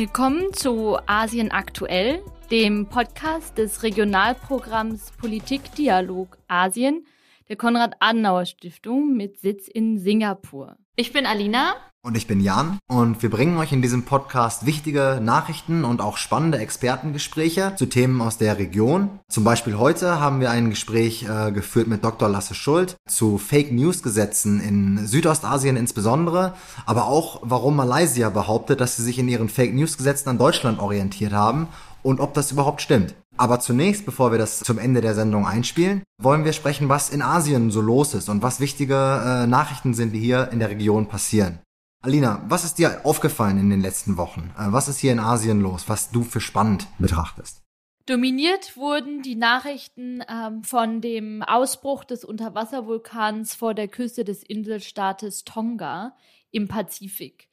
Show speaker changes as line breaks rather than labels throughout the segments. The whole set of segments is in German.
Willkommen zu Asien aktuell, dem Podcast des Regionalprogramms Politik Dialog Asien der Konrad-Adenauer-Stiftung mit Sitz in Singapur. Ich bin Alina.
Und ich bin Jan und wir bringen euch in diesem Podcast wichtige Nachrichten und auch spannende Expertengespräche zu Themen aus der Region. Zum Beispiel heute haben wir ein Gespräch äh, geführt mit Dr. Lasse Schuld zu Fake News Gesetzen in Südostasien insbesondere, aber auch warum Malaysia behauptet, dass sie sich in ihren Fake News Gesetzen an Deutschland orientiert haben und ob das überhaupt stimmt. Aber zunächst, bevor wir das zum Ende der Sendung einspielen, wollen wir sprechen, was in Asien so los ist und was wichtige äh, Nachrichten sind, die hier in der Region passieren. Alina, was ist dir aufgefallen in den letzten Wochen? Äh, was ist hier in Asien los, was du für spannend betrachtest?
Dominiert wurden die Nachrichten ähm, von dem Ausbruch des Unterwasservulkans vor der Küste des Inselstaates Tonga im Pazifik.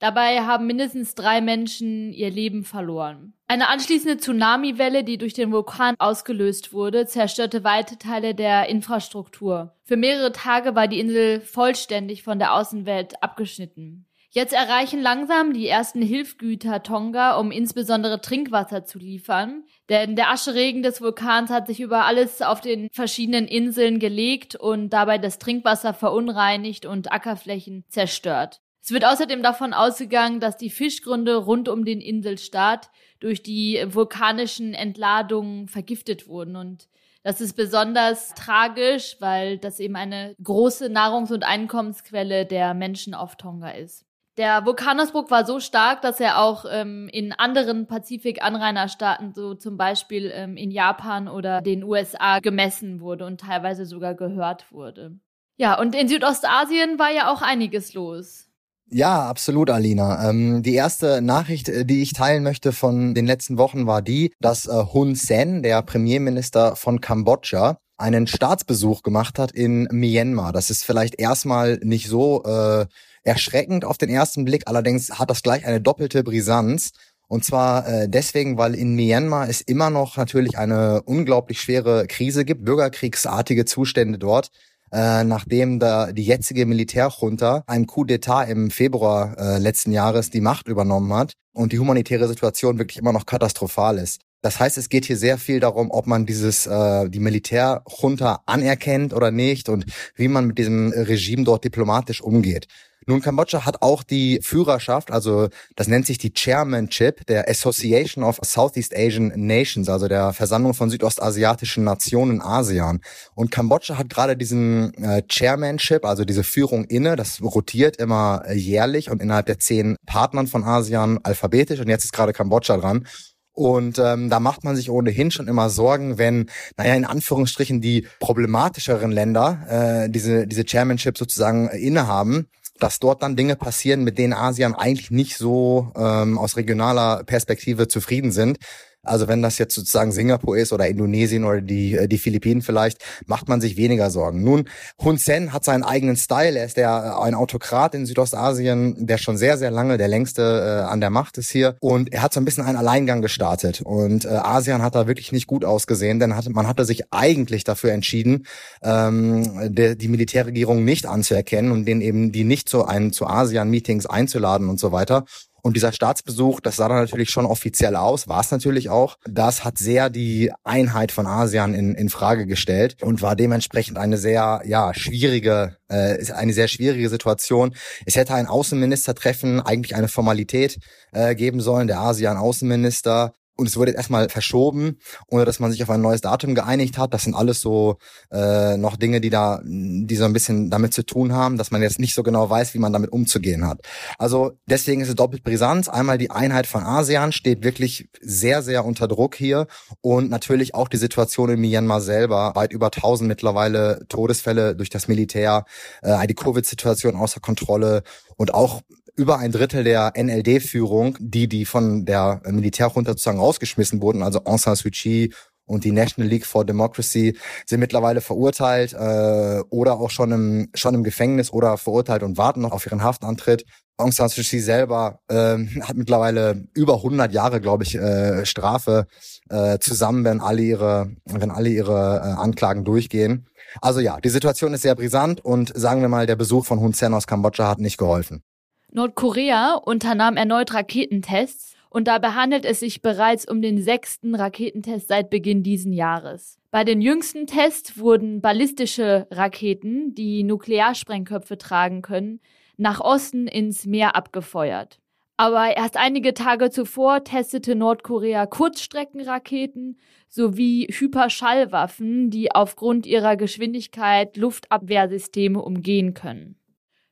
Dabei haben mindestens drei Menschen ihr Leben verloren. Eine anschließende Tsunamiwelle, die durch den Vulkan ausgelöst wurde, zerstörte weite Teile der Infrastruktur. Für mehrere Tage war die Insel vollständig von der Außenwelt abgeschnitten. Jetzt erreichen langsam die ersten Hilfgüter Tonga, um insbesondere Trinkwasser zu liefern. Denn der Ascheregen des Vulkans hat sich über alles auf den verschiedenen Inseln gelegt und dabei das Trinkwasser verunreinigt und Ackerflächen zerstört. Es wird außerdem davon ausgegangen, dass die Fischgründe rund um den Inselstaat durch die vulkanischen Entladungen vergiftet wurden. Und das ist besonders tragisch, weil das eben eine große Nahrungs- und Einkommensquelle der Menschen auf Tonga ist. Der Vulkanausbruch war so stark, dass er auch ähm, in anderen Pazifik-Anrainerstaaten, so zum Beispiel ähm, in Japan oder den USA, gemessen wurde und teilweise sogar gehört wurde. Ja, und in Südostasien war ja auch einiges los.
Ja, absolut, Alina. Ähm, die erste Nachricht, äh, die ich teilen möchte von den letzten Wochen, war die, dass äh, Hun Sen, der Premierminister von Kambodscha, einen Staatsbesuch gemacht hat in Myanmar. Das ist vielleicht erstmal nicht so äh, erschreckend auf den ersten Blick, allerdings hat das gleich eine doppelte Brisanz. Und zwar äh, deswegen, weil in Myanmar es immer noch natürlich eine unglaublich schwere Krise gibt, bürgerkriegsartige Zustände dort äh, nachdem da die jetzige Militärjunta einem Coup d'etat im Februar äh, letzten Jahres die Macht übernommen hat und die humanitäre Situation wirklich immer noch katastrophal ist. Das heißt, es geht hier sehr viel darum, ob man dieses äh, die Militärjunta anerkennt oder nicht und wie man mit diesem Regime dort diplomatisch umgeht. Nun, Kambodscha hat auch die Führerschaft, also das nennt sich die Chairmanship der Association of Southeast Asian Nations, also der Versammlung von südostasiatischen Nationen ASEAN. Und Kambodscha hat gerade diesen äh, Chairmanship, also diese Führung inne, das rotiert immer äh, jährlich und innerhalb der zehn Partnern von ASEAN alphabetisch und jetzt ist gerade Kambodscha dran. Und ähm, da macht man sich ohnehin schon immer Sorgen, wenn, naja, in Anführungsstrichen die problematischeren Länder äh, diese, diese Chairmanship sozusagen innehaben dass dort dann Dinge passieren, mit denen Asien eigentlich nicht so ähm, aus regionaler Perspektive zufrieden sind. Also wenn das jetzt sozusagen Singapur ist oder Indonesien oder die, äh, die Philippinen vielleicht, macht man sich weniger Sorgen. Nun, Hun Sen hat seinen eigenen Style. Er ist der, äh, ein Autokrat in Südostasien, der schon sehr, sehr lange der längste äh, an der Macht ist hier. Und er hat so ein bisschen einen Alleingang gestartet. Und äh, ASEAN hat da wirklich nicht gut ausgesehen, denn hat, man hatte sich eigentlich dafür entschieden, ähm, der, die Militärregierung nicht anzuerkennen und den eben die nicht zu einen zu ASEAN-Meetings einzuladen und so weiter. Und dieser Staatsbesuch, das sah dann natürlich schon offiziell aus, war es natürlich auch. Das hat sehr die Einheit von ASEAN in, in Frage gestellt und war dementsprechend eine sehr, ja, schwierige, äh, eine sehr schwierige Situation. Es hätte ein Außenministertreffen eigentlich eine Formalität äh, geben sollen. Der ASEAN-Außenminister und es wurde jetzt erstmal verschoben, ohne dass man sich auf ein neues Datum geeinigt hat. Das sind alles so äh, noch Dinge, die da, die so ein bisschen damit zu tun haben, dass man jetzt nicht so genau weiß, wie man damit umzugehen hat. Also deswegen ist es doppelt Brisanz. Einmal die Einheit von ASEAN steht wirklich sehr, sehr unter Druck hier und natürlich auch die Situation in Myanmar selber. Weit über 1000 mittlerweile Todesfälle durch das Militär, äh, die Covid-Situation außer Kontrolle und auch über ein Drittel der NLD-Führung, die, die von der Militärjunta sozusagen rausgeschmissen wurden, also Aung San Suu Kyi und die National League for Democracy sind mittlerweile verurteilt äh, oder auch schon im, schon im Gefängnis oder verurteilt und warten noch auf ihren Haftantritt. Aung San Suu Kyi selber äh, hat mittlerweile über 100 Jahre, glaube ich, äh, Strafe äh, zusammen, wenn alle ihre, wenn alle ihre äh, Anklagen durchgehen. Also ja, die Situation ist sehr brisant und sagen wir mal, der Besuch von Hun Sen aus Kambodscha hat nicht geholfen.
Nordkorea unternahm erneut Raketentests und dabei handelt es sich bereits um den sechsten Raketentest seit Beginn diesen Jahres. Bei den jüngsten Tests wurden ballistische Raketen, die Nuklearsprengköpfe tragen können, nach Osten ins Meer abgefeuert. Aber erst einige Tage zuvor testete Nordkorea Kurzstreckenraketen sowie Hyperschallwaffen, die aufgrund ihrer Geschwindigkeit Luftabwehrsysteme umgehen können.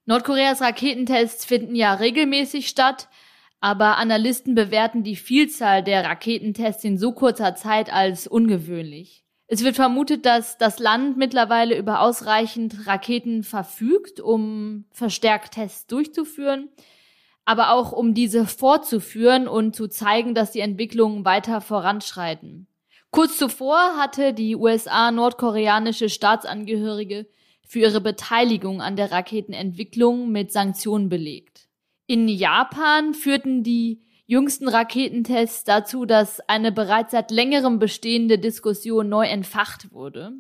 Nordkoreas Raketentests finden ja regelmäßig statt, aber Analysten bewerten die Vielzahl der Raketentests in so kurzer Zeit als ungewöhnlich. Es wird vermutet, dass das Land mittlerweile über ausreichend Raketen verfügt, um verstärkt Tests durchzuführen, aber auch um diese fortzuführen und zu zeigen, dass die Entwicklungen weiter voranschreiten. Kurz zuvor hatte die USA nordkoreanische Staatsangehörige für ihre Beteiligung an der Raketenentwicklung mit Sanktionen belegt. In Japan führten die jüngsten Raketentests dazu, dass eine bereits seit längerem bestehende Diskussion neu entfacht wurde.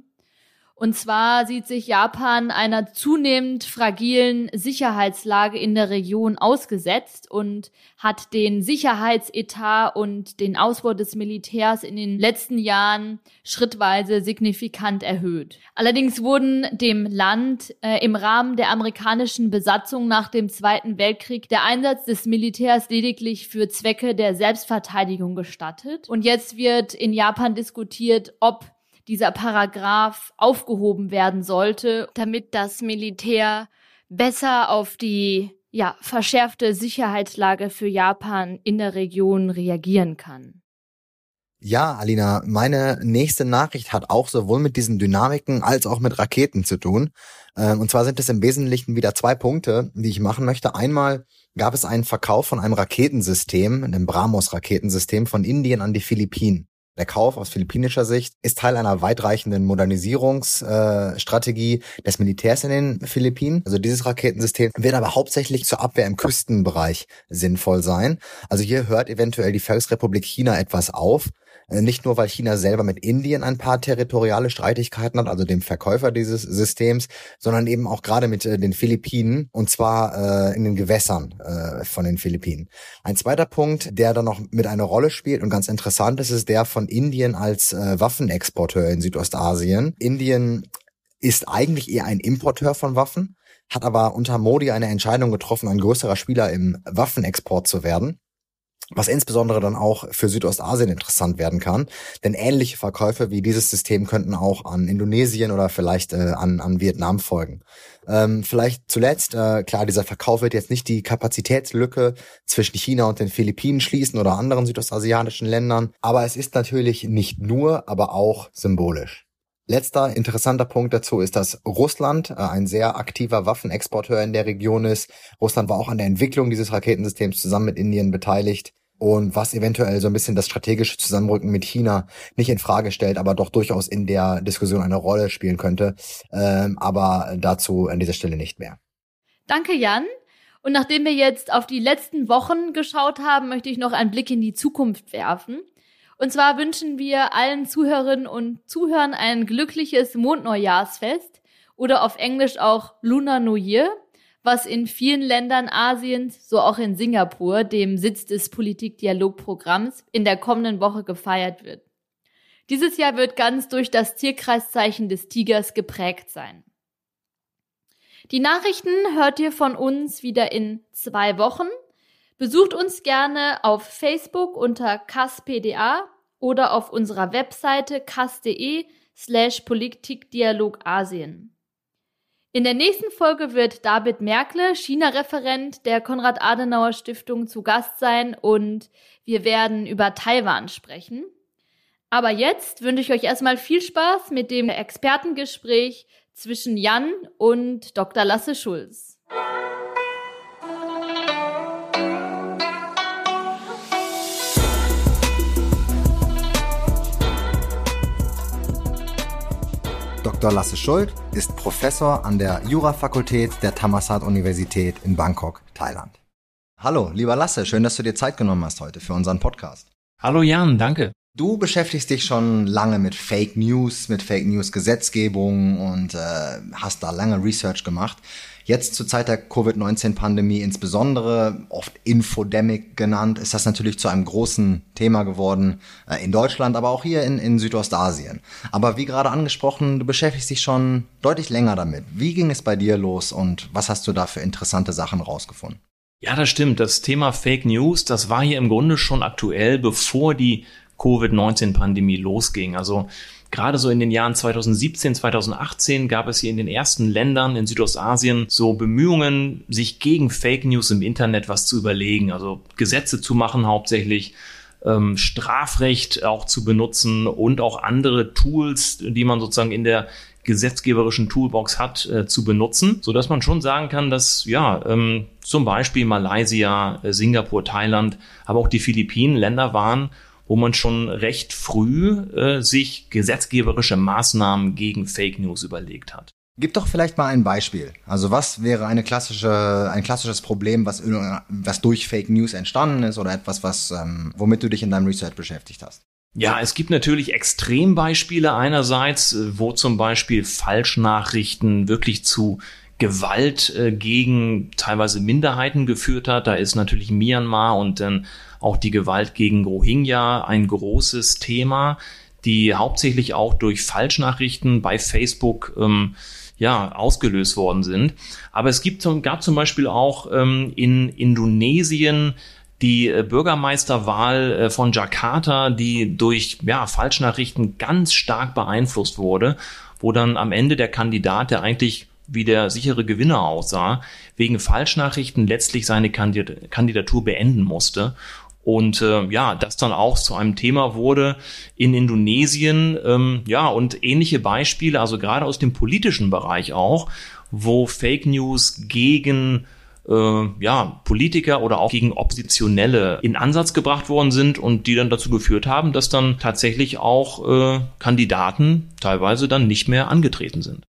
Und zwar sieht sich Japan einer zunehmend fragilen Sicherheitslage in der Region ausgesetzt und hat den Sicherheitsetat und den Ausbau des Militärs in den letzten Jahren schrittweise signifikant erhöht. Allerdings wurden dem Land äh, im Rahmen der amerikanischen Besatzung nach dem Zweiten Weltkrieg der Einsatz des Militärs lediglich für Zwecke der Selbstverteidigung gestattet. Und jetzt wird in Japan diskutiert, ob dieser Paragraph aufgehoben werden sollte, damit das Militär besser auf die ja, verschärfte Sicherheitslage für Japan in der Region reagieren kann.
Ja, Alina, meine nächste Nachricht hat auch sowohl mit diesen Dynamiken als auch mit Raketen zu tun. Ähm, und zwar sind es im Wesentlichen wieder zwei Punkte, die ich machen möchte. Einmal gab es einen Verkauf von einem Raketensystem, einem Brahmos-Raketensystem von Indien an die Philippinen. Der Kauf aus philippinischer Sicht ist Teil einer weitreichenden Modernisierungsstrategie äh, des Militärs in den Philippinen. Also dieses Raketensystem wird aber hauptsächlich zur Abwehr im Küstenbereich sinnvoll sein. Also hier hört eventuell die Volksrepublik China etwas auf. Äh, nicht nur, weil China selber mit Indien ein paar territoriale Streitigkeiten hat, also dem Verkäufer dieses Systems, sondern eben auch gerade mit äh, den Philippinen und zwar äh, in den Gewässern äh, von den Philippinen. Ein zweiter Punkt, der da noch mit einer Rolle spielt und ganz interessant ist, ist der von Indien als äh, Waffenexporteur in Südostasien. Indien ist eigentlich eher ein Importeur von Waffen, hat aber unter Modi eine Entscheidung getroffen, ein größerer Spieler im Waffenexport zu werden was insbesondere dann auch für Südostasien interessant werden kann. Denn ähnliche Verkäufe wie dieses System könnten auch an Indonesien oder vielleicht äh, an, an Vietnam folgen. Ähm, vielleicht zuletzt, äh, klar, dieser Verkauf wird jetzt nicht die Kapazitätslücke zwischen China und den Philippinen schließen oder anderen südostasiatischen Ländern, aber es ist natürlich nicht nur, aber auch symbolisch. Letzter interessanter Punkt dazu ist, dass Russland äh, ein sehr aktiver Waffenexporteur in der Region ist. Russland war auch an der Entwicklung dieses Raketensystems zusammen mit Indien beteiligt und was eventuell so ein bisschen das strategische Zusammenrücken mit China nicht in Frage stellt, aber doch durchaus in der Diskussion eine Rolle spielen könnte. Ähm, aber dazu an dieser Stelle nicht mehr.
Danke, Jan. Und nachdem wir jetzt auf die letzten Wochen geschaut haben, möchte ich noch einen Blick in die Zukunft werfen. Und zwar wünschen wir allen Zuhörerinnen und Zuhörern ein glückliches Mondneujahrsfest oder auf Englisch auch Lunar New Year was in vielen Ländern Asiens, so auch in Singapur, dem Sitz des Politikdialogprogramms, in der kommenden Woche gefeiert wird. Dieses Jahr wird ganz durch das Tierkreiszeichen des Tigers geprägt sein. Die Nachrichten hört ihr von uns wieder in zwei Wochen. Besucht uns gerne auf Facebook unter kaspda oder auf unserer Webseite kas.de slash Politikdialog Asien. In der nächsten Folge wird David Merkle, China-Referent der Konrad-Adenauer-Stiftung, zu Gast sein und wir werden über Taiwan sprechen. Aber jetzt wünsche ich euch erstmal viel Spaß mit dem Expertengespräch zwischen Jan und Dr. Lasse Schulz.
Dr. Lasse Schuld ist Professor an der Jurafakultät der Thammasat Universität in Bangkok, Thailand. Hallo, lieber Lasse, schön, dass du dir Zeit genommen hast heute für unseren Podcast.
Hallo Jan, danke.
Du beschäftigst dich schon lange mit Fake News, mit Fake News Gesetzgebung und äh, hast da lange Research gemacht. Jetzt zur Zeit der Covid-19-Pandemie insbesondere, oft Infodemic genannt, ist das natürlich zu einem großen Thema geworden äh, in Deutschland, aber auch hier in, in Südostasien. Aber wie gerade angesprochen, du beschäftigst dich schon deutlich länger damit. Wie ging es bei dir los und was hast du da für interessante Sachen rausgefunden?
Ja, das stimmt. Das Thema Fake News, das war hier im Grunde schon aktuell, bevor die Covid-19-Pandemie losging. Also gerade so in den Jahren 2017, 2018 gab es hier in den ersten Ländern in Südostasien so Bemühungen, sich gegen Fake News im Internet was zu überlegen, also Gesetze zu machen hauptsächlich. Ähm, Strafrecht auch zu benutzen und auch andere Tools, die man sozusagen in der gesetzgeberischen Toolbox hat, äh, zu benutzen, so dass man schon sagen kann, dass ja ähm, zum Beispiel Malaysia, äh, Singapur, Thailand, aber auch die Philippinen Länder waren, wo man schon recht früh äh, sich gesetzgeberische Maßnahmen gegen Fake News überlegt hat.
Gib doch vielleicht mal ein Beispiel. Also was wäre eine klassische, ein klassisches Problem, was, was durch Fake News entstanden ist oder etwas, was, ähm, womit du dich in deinem Research beschäftigt hast?
Ja, es gibt natürlich Extrembeispiele einerseits, äh, wo zum Beispiel Falschnachrichten wirklich zu Gewalt äh, gegen teilweise Minderheiten geführt hat. Da ist natürlich Myanmar und dann auch die Gewalt gegen Rohingya ein großes Thema, die hauptsächlich auch durch Falschnachrichten bei Facebook ähm, ja, ausgelöst worden sind. Aber es gibt, gab zum Beispiel auch ähm, in Indonesien die äh, Bürgermeisterwahl äh, von Jakarta, die durch ja, Falschnachrichten ganz stark beeinflusst wurde, wo dann am Ende der Kandidat, der eigentlich wie der sichere Gewinner aussah, wegen Falschnachrichten letztlich seine Kandidatur beenden musste. Und äh, ja, das dann auch zu einem Thema wurde in Indonesien. Ähm, ja, und ähnliche Beispiele, also gerade aus dem politischen Bereich auch, wo Fake News gegen äh, ja, Politiker oder auch gegen Oppositionelle in Ansatz gebracht worden sind und die dann dazu geführt haben, dass dann tatsächlich auch äh, Kandidaten teilweise dann nicht mehr angetreten sind.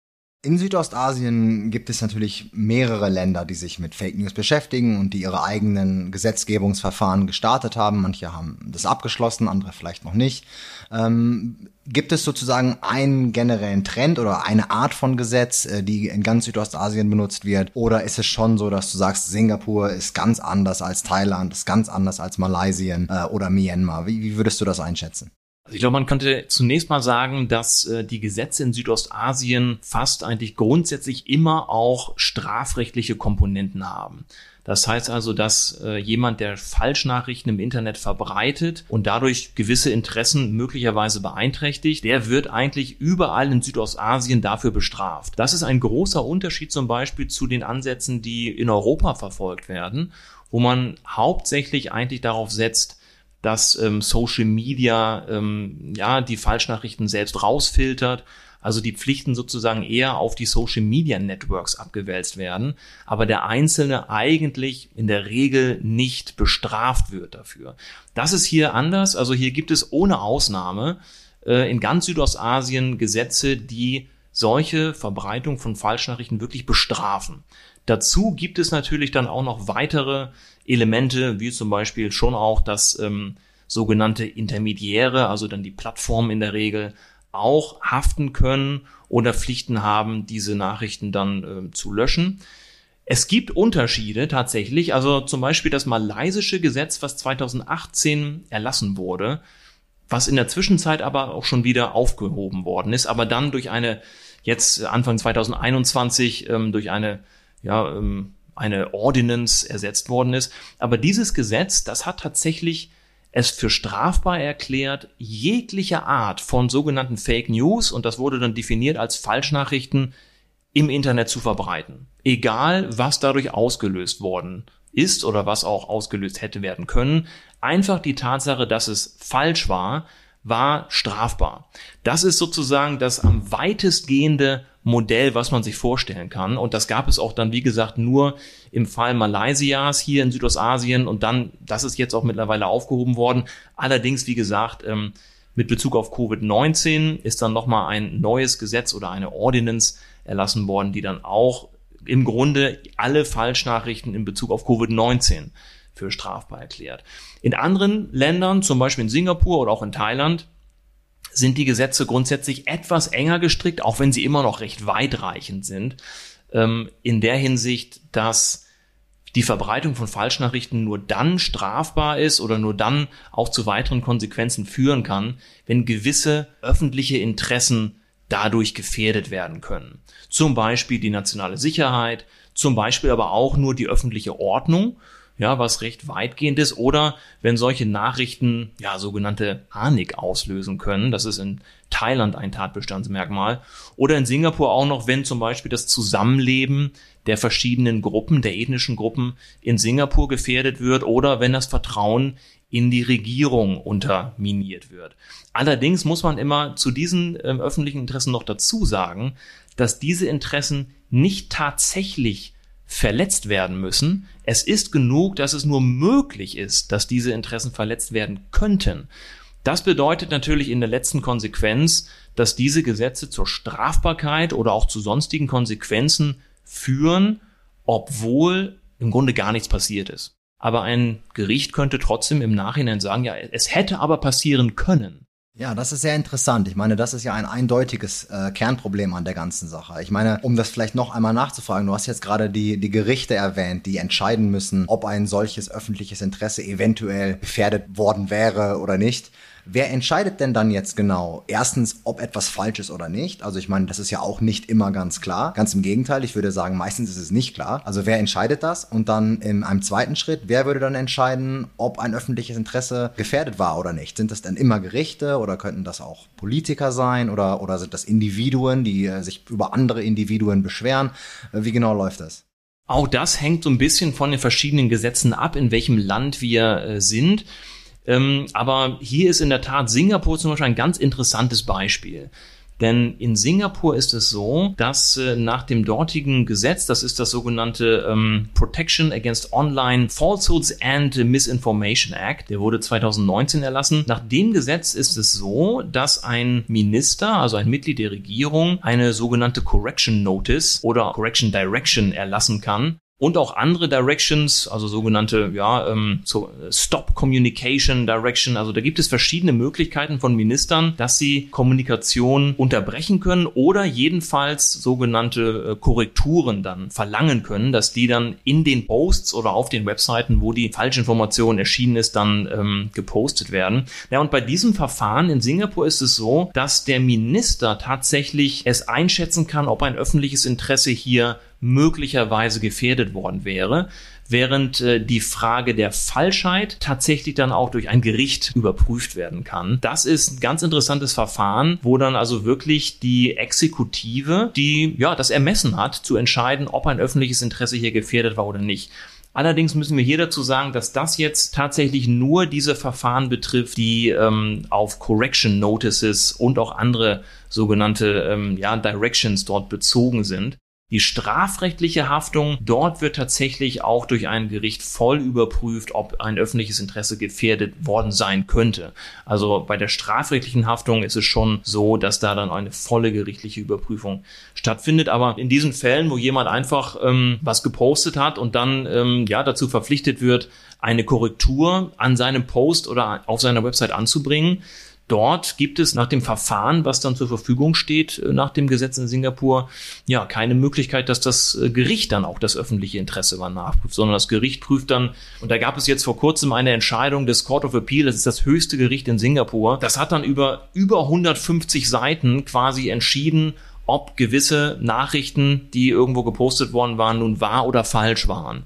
In Südostasien gibt es natürlich mehrere Länder, die sich mit Fake News beschäftigen und die ihre eigenen Gesetzgebungsverfahren gestartet haben. Manche haben das abgeschlossen, andere vielleicht noch nicht. Ähm, gibt es sozusagen einen generellen Trend oder eine Art von Gesetz, äh, die in ganz Südostasien benutzt wird? Oder ist es schon so, dass du sagst, Singapur ist ganz anders als Thailand, ist ganz anders als Malaysia äh, oder Myanmar? Wie, wie würdest du das einschätzen?
Also ich glaube, man könnte zunächst mal sagen, dass äh, die Gesetze in Südostasien fast eigentlich grundsätzlich immer auch strafrechtliche Komponenten haben. Das heißt also, dass äh, jemand, der Falschnachrichten im Internet verbreitet und dadurch gewisse Interessen möglicherweise beeinträchtigt, der wird eigentlich überall in Südostasien dafür bestraft. Das ist ein großer Unterschied zum Beispiel zu den Ansätzen, die in Europa verfolgt werden, wo man hauptsächlich eigentlich darauf setzt, dass ähm, Social Media ähm, ja die Falschnachrichten selbst rausfiltert, also die Pflichten sozusagen eher auf die Social Media Networks abgewälzt werden, aber der Einzelne eigentlich in der Regel nicht bestraft wird dafür. Das ist hier anders, also hier gibt es ohne Ausnahme äh, in ganz Südostasien Gesetze, die solche Verbreitung von Falschnachrichten wirklich bestrafen. Dazu gibt es natürlich dann auch noch weitere Elemente, wie zum Beispiel schon auch das ähm, sogenannte Intermediäre, also dann die Plattform in der Regel, auch haften können oder Pflichten haben, diese Nachrichten dann äh, zu löschen. Es gibt Unterschiede tatsächlich, also zum Beispiel das malaysische Gesetz, was 2018 erlassen wurde, was in der Zwischenzeit aber auch schon wieder aufgehoben worden ist, aber dann durch eine, jetzt Anfang 2021, ähm, durch eine ja, ähm, eine Ordinance ersetzt worden ist. Aber dieses Gesetz, das hat tatsächlich es für strafbar erklärt, jegliche Art von sogenannten Fake News, und das wurde dann definiert als Falschnachrichten, im Internet zu verbreiten. Egal, was dadurch ausgelöst worden ist oder was auch ausgelöst hätte werden können. Einfach die Tatsache, dass es falsch war, war strafbar. Das ist sozusagen das am weitestgehende Modell, was man sich vorstellen kann. Und das gab es auch dann, wie gesagt, nur im Fall Malaysias hier in Südostasien. Und dann, das ist jetzt auch mittlerweile aufgehoben worden. Allerdings, wie gesagt, ähm, mit Bezug auf Covid-19 ist dann nochmal ein neues Gesetz oder eine Ordinance erlassen worden, die dann auch im Grunde alle Falschnachrichten in Bezug auf Covid-19 für strafbar erklärt. In anderen Ländern, zum Beispiel in Singapur oder auch in Thailand, sind die Gesetze grundsätzlich etwas enger gestrickt, auch wenn sie immer noch recht weitreichend sind, ähm, in der Hinsicht, dass die Verbreitung von Falschnachrichten nur dann strafbar ist oder nur dann auch zu weiteren Konsequenzen führen kann, wenn gewisse öffentliche Interessen dadurch gefährdet werden können. Zum Beispiel die nationale Sicherheit, zum Beispiel aber auch nur die öffentliche Ordnung ja, was recht weitgehend ist, oder wenn solche Nachrichten ja sogenannte Panik auslösen können, das ist in Thailand ein Tatbestandsmerkmal, oder in Singapur auch noch, wenn zum Beispiel das Zusammenleben der verschiedenen Gruppen, der ethnischen Gruppen in Singapur gefährdet wird, oder wenn das Vertrauen in die Regierung unterminiert wird. Allerdings muss man immer zu diesen äh, öffentlichen Interessen noch dazu sagen, dass diese Interessen nicht tatsächlich verletzt werden müssen. Es ist genug, dass es nur möglich ist, dass diese Interessen verletzt werden könnten. Das bedeutet natürlich in der letzten Konsequenz, dass diese Gesetze zur Strafbarkeit oder auch zu sonstigen Konsequenzen führen, obwohl im Grunde gar nichts passiert ist. Aber ein Gericht könnte trotzdem im Nachhinein sagen, ja, es hätte aber passieren können.
Ja, das ist sehr interessant. Ich meine, das ist ja ein eindeutiges äh, Kernproblem an der ganzen Sache. Ich meine, um das vielleicht noch einmal nachzufragen, du hast jetzt gerade die, die Gerichte erwähnt, die entscheiden müssen, ob ein solches öffentliches Interesse eventuell gefährdet worden wäre oder nicht. Wer entscheidet denn dann jetzt genau? Erstens, ob etwas falsch ist oder nicht. Also ich meine, das ist ja auch nicht immer ganz klar. Ganz im Gegenteil, ich würde sagen, meistens ist es nicht klar. Also wer entscheidet das? Und dann in einem zweiten Schritt, wer würde dann entscheiden, ob ein öffentliches Interesse gefährdet war oder nicht? Sind das dann immer Gerichte oder könnten das auch Politiker sein oder, oder sind das Individuen, die äh, sich über andere Individuen beschweren? Äh, wie genau läuft das?
Auch das hängt so ein bisschen von den verschiedenen Gesetzen ab, in welchem Land wir äh, sind. Ähm, aber hier ist in der Tat Singapur zum Beispiel ein ganz interessantes Beispiel. Denn in Singapur ist es so, dass äh, nach dem dortigen Gesetz, das ist das sogenannte ähm, Protection Against Online Falsehoods and Misinformation Act, der wurde 2019 erlassen. Nach dem Gesetz ist es so, dass ein Minister, also ein Mitglied der Regierung, eine sogenannte Correction Notice oder Correction Direction erlassen kann, und auch andere Directions, also sogenannte ja, ähm, so Stop Communication Direction. Also da gibt es verschiedene Möglichkeiten von Ministern, dass sie Kommunikation unterbrechen können oder jedenfalls sogenannte äh, Korrekturen dann verlangen können, dass die dann in den Posts oder auf den Webseiten, wo die Falschinformation erschienen ist, dann ähm, gepostet werden. Ja, und bei diesem Verfahren in Singapur ist es so, dass der Minister tatsächlich es einschätzen kann, ob ein öffentliches Interesse hier möglicherweise gefährdet worden wäre, während äh, die Frage der Falschheit tatsächlich dann auch durch ein Gericht überprüft werden kann. Das ist ein ganz interessantes Verfahren, wo dann also wirklich die Exekutive, die ja das Ermessen hat, zu entscheiden, ob ein öffentliches Interesse hier gefährdet war oder nicht. Allerdings müssen wir hier dazu sagen, dass das jetzt tatsächlich nur diese Verfahren betrifft, die ähm, auf Correction Notices und auch andere sogenannte ähm, ja, Directions dort bezogen sind. Die strafrechtliche Haftung, dort wird tatsächlich auch durch ein Gericht voll überprüft, ob ein öffentliches Interesse gefährdet worden sein könnte. Also bei der strafrechtlichen Haftung ist es schon so, dass da dann eine volle gerichtliche Überprüfung stattfindet. Aber in diesen Fällen, wo jemand einfach ähm, was gepostet hat und dann ähm, ja dazu verpflichtet wird, eine Korrektur an seinem Post oder auf seiner Website anzubringen, Dort gibt es nach dem Verfahren, was dann zur Verfügung steht, äh, nach dem Gesetz in Singapur, ja, keine Möglichkeit, dass das äh, Gericht dann auch das öffentliche Interesse mal nachprüft, sondern das Gericht prüft dann, und da gab es jetzt vor kurzem eine Entscheidung des Court of Appeal, das ist das höchste Gericht in Singapur, das hat dann über, über 150 Seiten quasi entschieden, ob gewisse Nachrichten, die irgendwo gepostet worden waren, nun wahr oder falsch waren.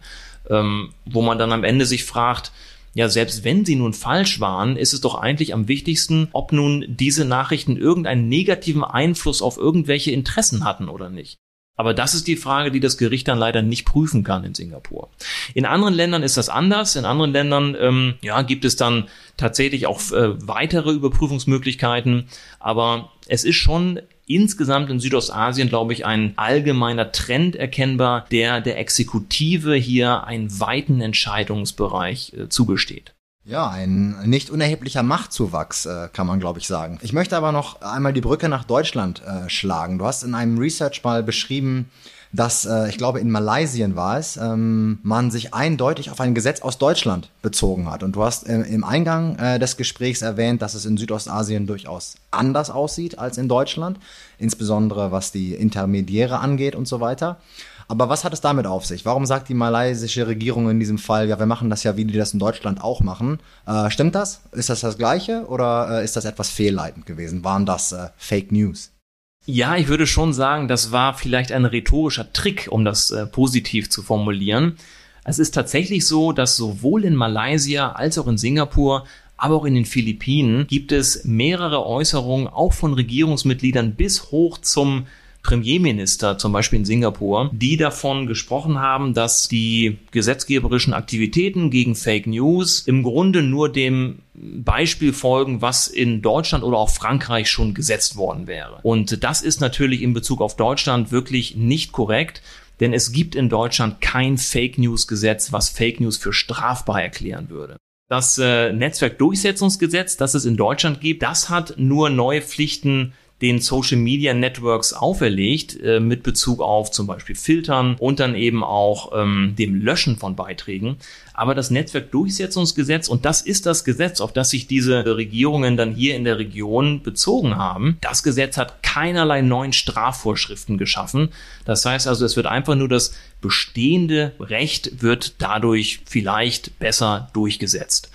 Ähm, wo man dann am Ende sich fragt, ja, selbst wenn sie nun falsch waren, ist es doch eigentlich am wichtigsten, ob nun diese Nachrichten irgendeinen negativen Einfluss auf irgendwelche Interessen hatten oder nicht. Aber das ist die Frage, die das Gericht dann leider nicht prüfen kann in Singapur. In anderen Ländern ist das anders. In anderen Ländern ähm, ja, gibt es dann tatsächlich auch äh, weitere Überprüfungsmöglichkeiten. Aber es ist schon insgesamt in Südostasien, glaube ich, ein allgemeiner Trend erkennbar, der der Exekutive hier einen weiten Entscheidungsbereich äh, zugesteht.
Ja, ein nicht unerheblicher Machtzuwachs, äh, kann man, glaube ich, sagen. Ich möchte aber noch einmal die Brücke nach Deutschland äh, schlagen. Du hast in einem Research mal beschrieben, dass, äh, ich glaube, in Malaysia war es, ähm, man sich eindeutig auf ein Gesetz aus Deutschland bezogen hat. Und du hast äh, im Eingang äh, des Gesprächs erwähnt, dass es in Südostasien durchaus anders aussieht als in Deutschland, insbesondere was die Intermediäre angeht und so weiter. Aber was hat es damit auf sich? Warum sagt die malaysische Regierung in diesem Fall, ja, wir machen das ja, wie die das in Deutschland auch machen? Äh, stimmt das? Ist das das Gleiche oder äh, ist das etwas fehlleitend gewesen? Waren das äh, Fake News?
Ja, ich würde schon sagen, das war vielleicht ein rhetorischer Trick, um das äh, positiv zu formulieren. Es ist tatsächlich so, dass sowohl in Malaysia als auch in Singapur, aber auch in den Philippinen gibt es mehrere Äußerungen, auch von Regierungsmitgliedern bis hoch zum Premierminister, zum Beispiel in Singapur, die davon gesprochen haben, dass die gesetzgeberischen Aktivitäten gegen Fake News im Grunde nur dem Beispiel folgen, was in Deutschland oder auch Frankreich schon gesetzt worden wäre. Und das ist natürlich in Bezug auf Deutschland wirklich nicht korrekt. Denn es gibt in Deutschland kein Fake News Gesetz, was Fake News für strafbar erklären würde. Das äh, Netzwerkdurchsetzungsgesetz, das es in Deutschland gibt, das hat nur neue Pflichten den Social Media Networks auferlegt, äh, mit Bezug auf zum Beispiel Filtern und dann eben auch ähm, dem Löschen von Beiträgen. Aber das Netzwerkdurchsetzungsgesetz, und das ist das Gesetz, auf das sich diese Regierungen dann hier in der Region bezogen haben, das Gesetz hat keinerlei neuen Strafvorschriften geschaffen. Das heißt also, es wird einfach nur das bestehende Recht wird dadurch vielleicht besser durchgesetzt.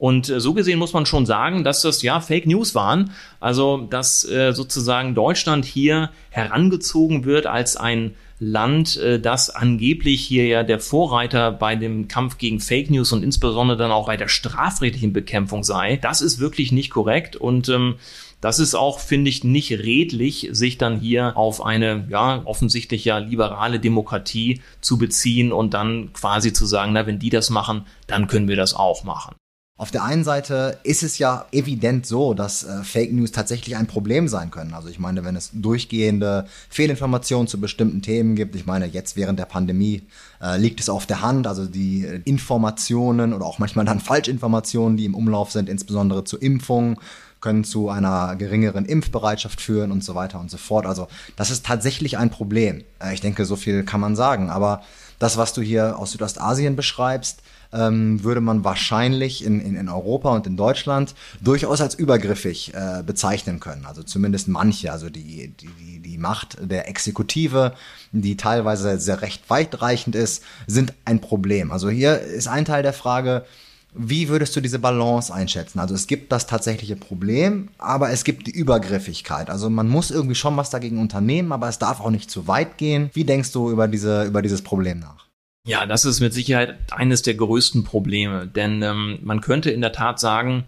Und äh, so gesehen muss man schon sagen, dass das ja Fake News waren. Also, dass äh, sozusagen Deutschland hier herangezogen wird als ein Land, äh, das angeblich hier ja der Vorreiter bei dem Kampf gegen Fake News und insbesondere dann auch bei der strafrechtlichen Bekämpfung sei. Das ist wirklich nicht korrekt und ähm, das ist auch, finde ich, nicht redlich, sich dann hier auf eine, ja, offensichtlich ja liberale Demokratie zu beziehen und dann quasi zu sagen, na, wenn die das machen, dann können wir das auch machen.
Auf der einen Seite ist es ja evident so, dass äh, Fake News tatsächlich ein Problem sein können. Also ich meine, wenn es durchgehende Fehlinformationen zu bestimmten Themen gibt, ich meine, jetzt während der Pandemie äh, liegt es auf der Hand, also die Informationen oder auch manchmal dann Falschinformationen, die im Umlauf sind, insbesondere zu Impfungen, können zu einer geringeren Impfbereitschaft führen und so weiter und so fort. Also das ist tatsächlich ein Problem. Äh, ich denke, so viel kann man sagen. Aber das, was du hier aus Südostasien beschreibst, ähm, würde man wahrscheinlich in, in, in Europa und in Deutschland durchaus als übergriffig äh, bezeichnen können. Also zumindest manche, also die, die, die Macht der Exekutive, die teilweise sehr recht weitreichend ist, sind ein Problem. Also hier ist ein Teil der Frage, wie würdest du diese Balance einschätzen? Also es gibt das tatsächliche Problem, aber es gibt die Übergriffigkeit. Also man muss irgendwie schon was dagegen unternehmen, aber es darf auch nicht zu weit gehen. Wie denkst du über diese über dieses Problem nach?
Ja, das ist mit Sicherheit eines der größten Probleme, denn ähm, man könnte in der Tat sagen,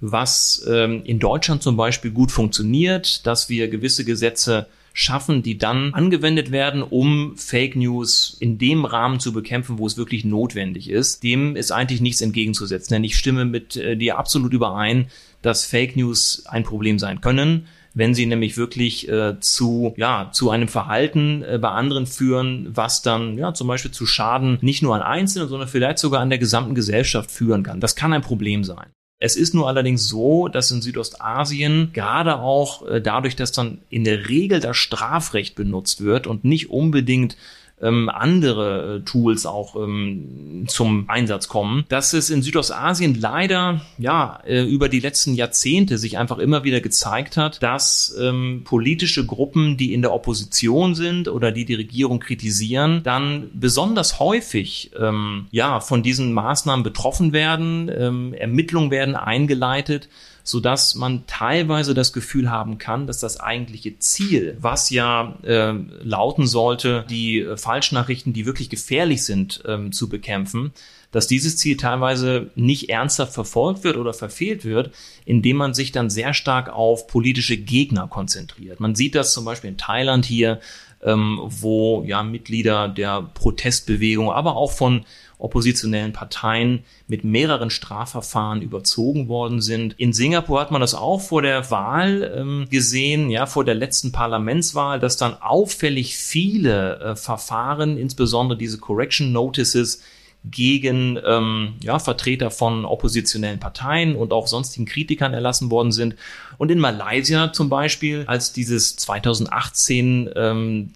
was ähm, in Deutschland zum Beispiel gut funktioniert, dass wir gewisse Gesetze schaffen, die dann angewendet werden, um Fake News in dem Rahmen zu bekämpfen, wo es wirklich notwendig ist. Dem ist eigentlich nichts entgegenzusetzen, denn ich stimme mit äh, dir absolut überein, dass Fake News ein Problem sein können wenn sie nämlich wirklich äh, zu, ja, zu einem Verhalten äh, bei anderen führen, was dann ja zum Beispiel zu Schaden nicht nur an Einzelnen, sondern vielleicht sogar an der gesamten Gesellschaft führen kann. Das kann ein Problem sein. Es ist nur allerdings so, dass in Südostasien gerade auch äh, dadurch, dass dann in der Regel das Strafrecht benutzt wird und nicht unbedingt ähm, andere äh, Tools auch ähm, zum Einsatz kommen, dass es in Südostasien leider ja äh, über die letzten Jahrzehnte sich einfach immer wieder gezeigt hat, dass ähm, politische Gruppen, die in der Opposition sind oder die die Regierung kritisieren, dann besonders häufig ähm, ja von diesen Maßnahmen betroffen werden, ähm, Ermittlungen werden eingeleitet so dass man teilweise das Gefühl haben kann, dass das eigentliche Ziel, was ja äh, lauten sollte, die äh, Falschnachrichten, die wirklich gefährlich sind, ähm, zu bekämpfen, dass dieses Ziel teilweise nicht ernsthaft verfolgt wird oder verfehlt wird, indem man sich dann sehr stark auf politische Gegner konzentriert. Man sieht das zum Beispiel in Thailand hier, ähm, wo ja Mitglieder der Protestbewegung, aber auch von oppositionellen Parteien mit mehreren Strafverfahren überzogen worden sind. In Singapur hat man das auch vor der Wahl ähm, gesehen, ja, vor der letzten Parlamentswahl, dass dann auffällig viele äh, Verfahren, insbesondere diese Correction Notices, gegen ähm, ja, Vertreter von oppositionellen Parteien und auch sonstigen Kritikern erlassen worden sind. Und in Malaysia zum Beispiel, als dieses 2018 ähm,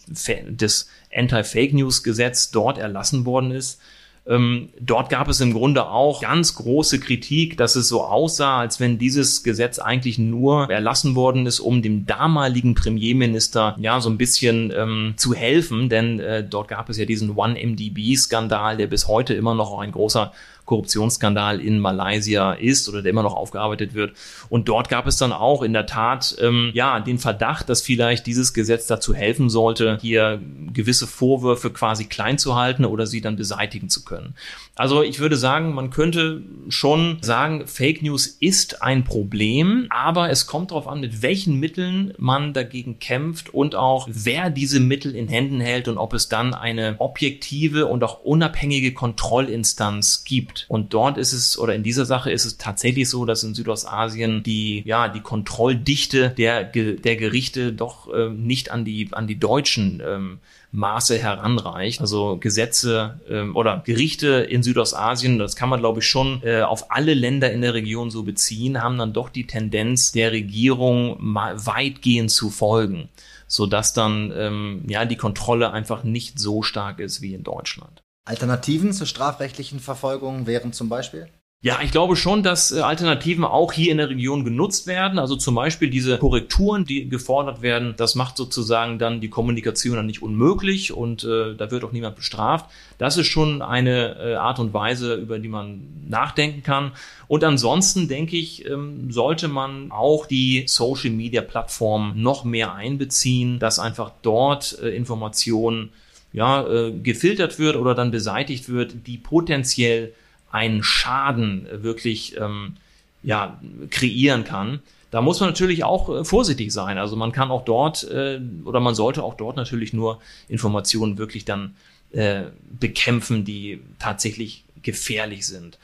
das Anti-Fake News Gesetz dort erlassen worden ist, ähm, dort gab es im Grunde auch ganz große Kritik, dass es so aussah, als wenn dieses Gesetz eigentlich nur erlassen worden ist, um dem damaligen Premierminister ja so ein bisschen ähm, zu helfen, denn äh, dort gab es ja diesen One-MDB-Skandal, der bis heute immer noch ein großer Korruptionsskandal in Malaysia ist oder der immer noch aufgearbeitet wird. Und dort gab es dann auch in der Tat ähm, ja den Verdacht, dass vielleicht dieses Gesetz dazu helfen sollte, hier gewisse Vorwürfe quasi klein zu halten oder sie dann beseitigen zu können. Also ich würde sagen, man könnte schon sagen, Fake News ist ein Problem, aber es kommt darauf an, mit welchen Mitteln man dagegen kämpft und auch wer diese Mittel in Händen hält und ob es dann eine objektive und auch unabhängige Kontrollinstanz gibt. Und dort ist es, oder in dieser Sache ist es tatsächlich so, dass in Südostasien die, ja, die Kontrolldichte der, der Gerichte doch äh, nicht an die, an die deutschen ähm, Maße heranreicht. Also Gesetze ähm, oder Gerichte in Südostasien, das kann man glaube ich schon äh, auf alle Länder in der Region so beziehen, haben dann doch die Tendenz der Regierung weitgehend zu folgen, sodass dann ähm, ja die Kontrolle einfach nicht so stark ist wie in Deutschland.
Alternativen zur strafrechtlichen Verfolgung wären zum Beispiel?
Ja, ich glaube schon, dass äh, Alternativen auch hier in der Region genutzt werden. Also zum Beispiel diese Korrekturen, die gefordert werden, das macht sozusagen dann die Kommunikation dann nicht unmöglich und äh, da wird auch niemand bestraft. Das ist schon eine äh, Art und Weise, über die man nachdenken kann. Und ansonsten denke ich, ähm, sollte man auch die Social Media Plattform noch mehr einbeziehen, dass einfach dort äh, Informationen ja, äh, gefiltert wird oder dann beseitigt wird, die potenziell einen Schaden wirklich ähm, ja, kreieren kann. Da muss man natürlich auch äh, vorsichtig sein. Also man kann auch dort äh, oder man sollte auch dort natürlich nur Informationen wirklich dann äh, bekämpfen, die tatsächlich gefährlich sind.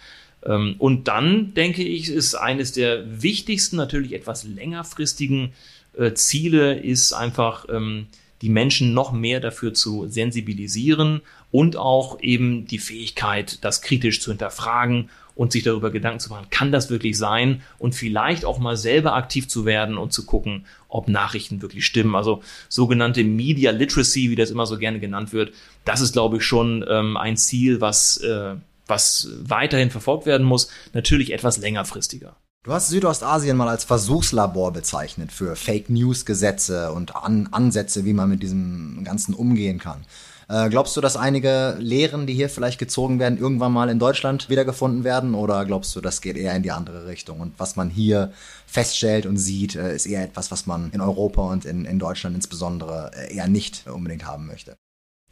Ähm, und dann denke ich, ist eines der wichtigsten, natürlich etwas längerfristigen äh, Ziele, ist einfach ähm, die Menschen noch mehr dafür zu sensibilisieren und auch eben die Fähigkeit, das kritisch zu hinterfragen und sich darüber Gedanken zu machen, kann das wirklich sein und vielleicht auch mal selber aktiv zu werden und zu gucken, ob Nachrichten wirklich stimmen. Also sogenannte Media Literacy, wie das immer so gerne genannt wird, das ist, glaube ich, schon ähm, ein Ziel, was, äh, was weiterhin verfolgt werden muss, natürlich etwas längerfristiger.
Du hast Südostasien mal als Versuchslabor bezeichnet für Fake News Gesetze und An Ansätze, wie man mit diesem Ganzen umgehen kann. Äh, glaubst du, dass einige Lehren, die hier vielleicht gezogen werden, irgendwann mal in Deutschland wiedergefunden werden? Oder glaubst du, das geht eher in die andere Richtung? Und was man hier feststellt und sieht, äh, ist eher etwas, was man in Europa und in, in Deutschland insbesondere äh, eher nicht unbedingt haben möchte?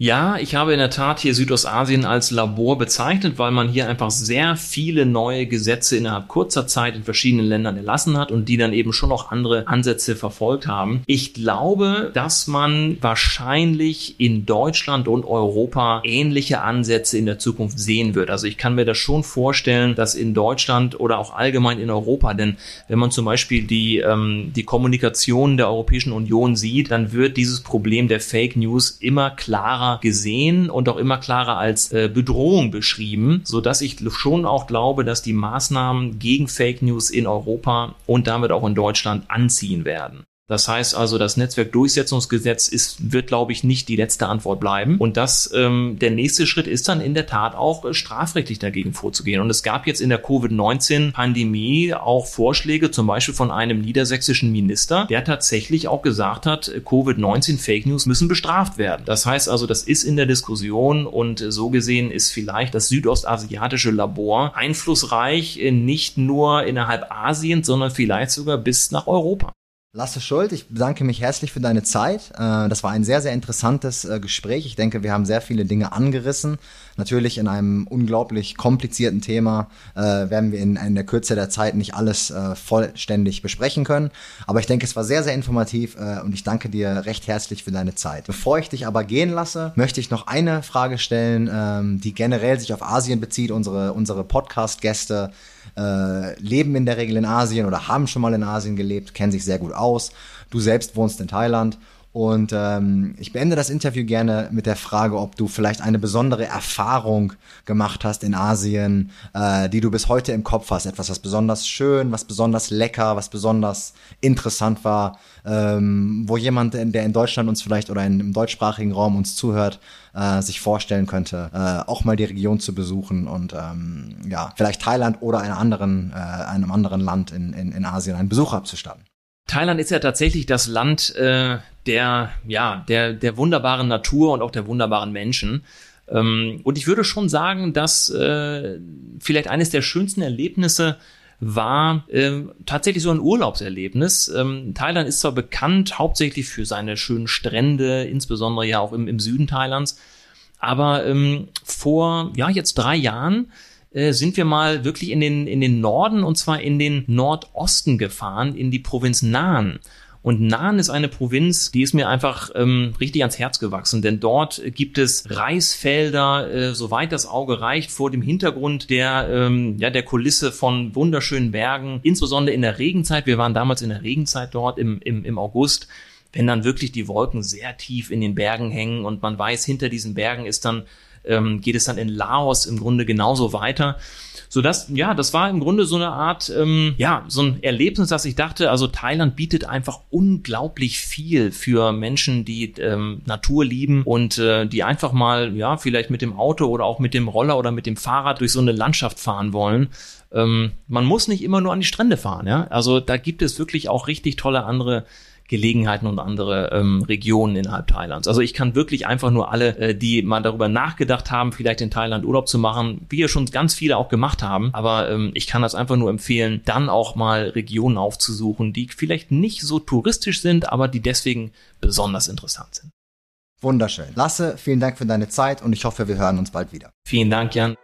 Ja, ich habe in der Tat hier Südostasien als Labor bezeichnet, weil man hier einfach sehr viele neue Gesetze innerhalb kurzer Zeit in verschiedenen Ländern erlassen hat und die dann eben schon noch andere Ansätze verfolgt haben. Ich glaube, dass man wahrscheinlich in Deutschland und Europa ähnliche Ansätze in der Zukunft sehen wird. Also ich kann mir das schon vorstellen, dass in Deutschland oder auch allgemein in Europa, denn wenn man zum Beispiel die, ähm, die Kommunikation der Europäischen Union sieht, dann wird dieses Problem der Fake News immer klarer gesehen und auch immer klarer als äh, Bedrohung beschrieben, so dass ich schon auch glaube, dass die Maßnahmen gegen Fake News in Europa und damit auch in Deutschland anziehen werden. Das heißt also, das Netzwerkdurchsetzungsgesetz ist, wird, glaube ich, nicht die letzte Antwort bleiben. Und das, ähm, der nächste Schritt ist dann in der Tat auch äh, strafrechtlich dagegen vorzugehen. Und es gab jetzt in der Covid-19-Pandemie auch Vorschläge, zum Beispiel von einem niedersächsischen Minister, der tatsächlich auch gesagt hat, Covid-19 Fake News müssen bestraft werden. Das heißt also, das ist in der Diskussion und so gesehen ist vielleicht das südostasiatische Labor einflussreich, äh, nicht nur innerhalb Asiens, sondern vielleicht sogar bis nach Europa.
Lasse Schuld, ich bedanke mich herzlich für deine Zeit. Äh, das war ein sehr, sehr interessantes äh, Gespräch. Ich denke, wir haben sehr viele Dinge angerissen. Natürlich in einem unglaublich komplizierten Thema äh, werden wir in, in der Kürze der Zeit nicht alles vollständig besprechen können. Aber ich denke, es war sehr, sehr informativ und ich danke dir recht herzlich für deine Zeit. Bevor ich dich aber gehen lasse, möchte ich noch eine Frage stellen, ähm, die generell sich auf Asien bezieht. Unsere, unsere Podcast-Gäste äh, leben in der Regel in Asien oder haben schon mal in Asien gelebt, kennen sich sehr gut aus. Du selbst wohnst in Thailand Und ähm, ich beende das Interview gerne mit der Frage, ob du vielleicht eine besondere Erfahrung gemacht hast in Asien, äh, die du bis heute im Kopf hast. Etwas, was besonders schön, was besonders lecker, was besonders interessant war, ähm, wo jemand, der in Deutschland uns vielleicht oder in, im deutschsprachigen Raum uns zuhört, äh, sich vorstellen könnte, äh, auch mal die Region zu besuchen und ähm, ja, vielleicht Thailand oder einer anderen, äh, einem anderen Land in, in, in Asien einen Besuch abzustatten.
Thailand ist ja tatsächlich das Land äh, der, ja, der, der wunderbaren Natur und auch der wunderbaren Menschen. Ähm, und ich würde schon sagen, dass äh, vielleicht eines der schönsten Erlebnisse war äh, tatsächlich so ein Urlaubserlebnis. Ähm, Thailand ist zwar bekannt hauptsächlich für seine schönen Strände, insbesondere ja auch im, im Süden Thailands, aber ähm, vor ja jetzt drei Jahren äh, sind wir mal wirklich in den, in den Norden und zwar in den Nordosten gefahren, in die Provinz Nahen. Und Nahen ist eine Provinz, die ist mir einfach ähm, richtig ans Herz gewachsen, denn dort gibt es Reisfelder, äh, soweit das Auge reicht, vor dem Hintergrund der, ähm, ja, der Kulisse von wunderschönen Bergen, insbesondere in der Regenzeit. Wir waren damals in der Regenzeit dort im, im, im August wenn dann wirklich die Wolken sehr tief in den Bergen hängen und man weiß, hinter diesen Bergen ist dann ähm, geht es dann in Laos im Grunde genauso weiter. So dass, ja, das war im Grunde so eine Art, ähm, ja, so ein Erlebnis, dass ich dachte, also Thailand bietet einfach unglaublich viel für Menschen, die ähm, Natur lieben und äh, die einfach mal, ja, vielleicht mit dem Auto oder auch mit dem Roller oder mit dem Fahrrad durch so eine Landschaft fahren wollen. Ähm, man muss nicht immer nur an die Strände fahren, ja. Also da gibt es wirklich auch richtig tolle andere Gelegenheiten und andere ähm, Regionen innerhalb Thailands. Also ich kann wirklich einfach nur alle, äh, die mal darüber nachgedacht haben, vielleicht in Thailand Urlaub zu machen, wie ja schon ganz viele auch gemacht haben, aber ähm, ich kann das einfach nur empfehlen, dann auch mal Regionen aufzusuchen, die vielleicht nicht so touristisch sind, aber die deswegen besonders interessant sind.
Wunderschön. Lasse, vielen Dank für deine Zeit und ich hoffe, wir hören uns bald wieder.
Vielen Dank, Jan.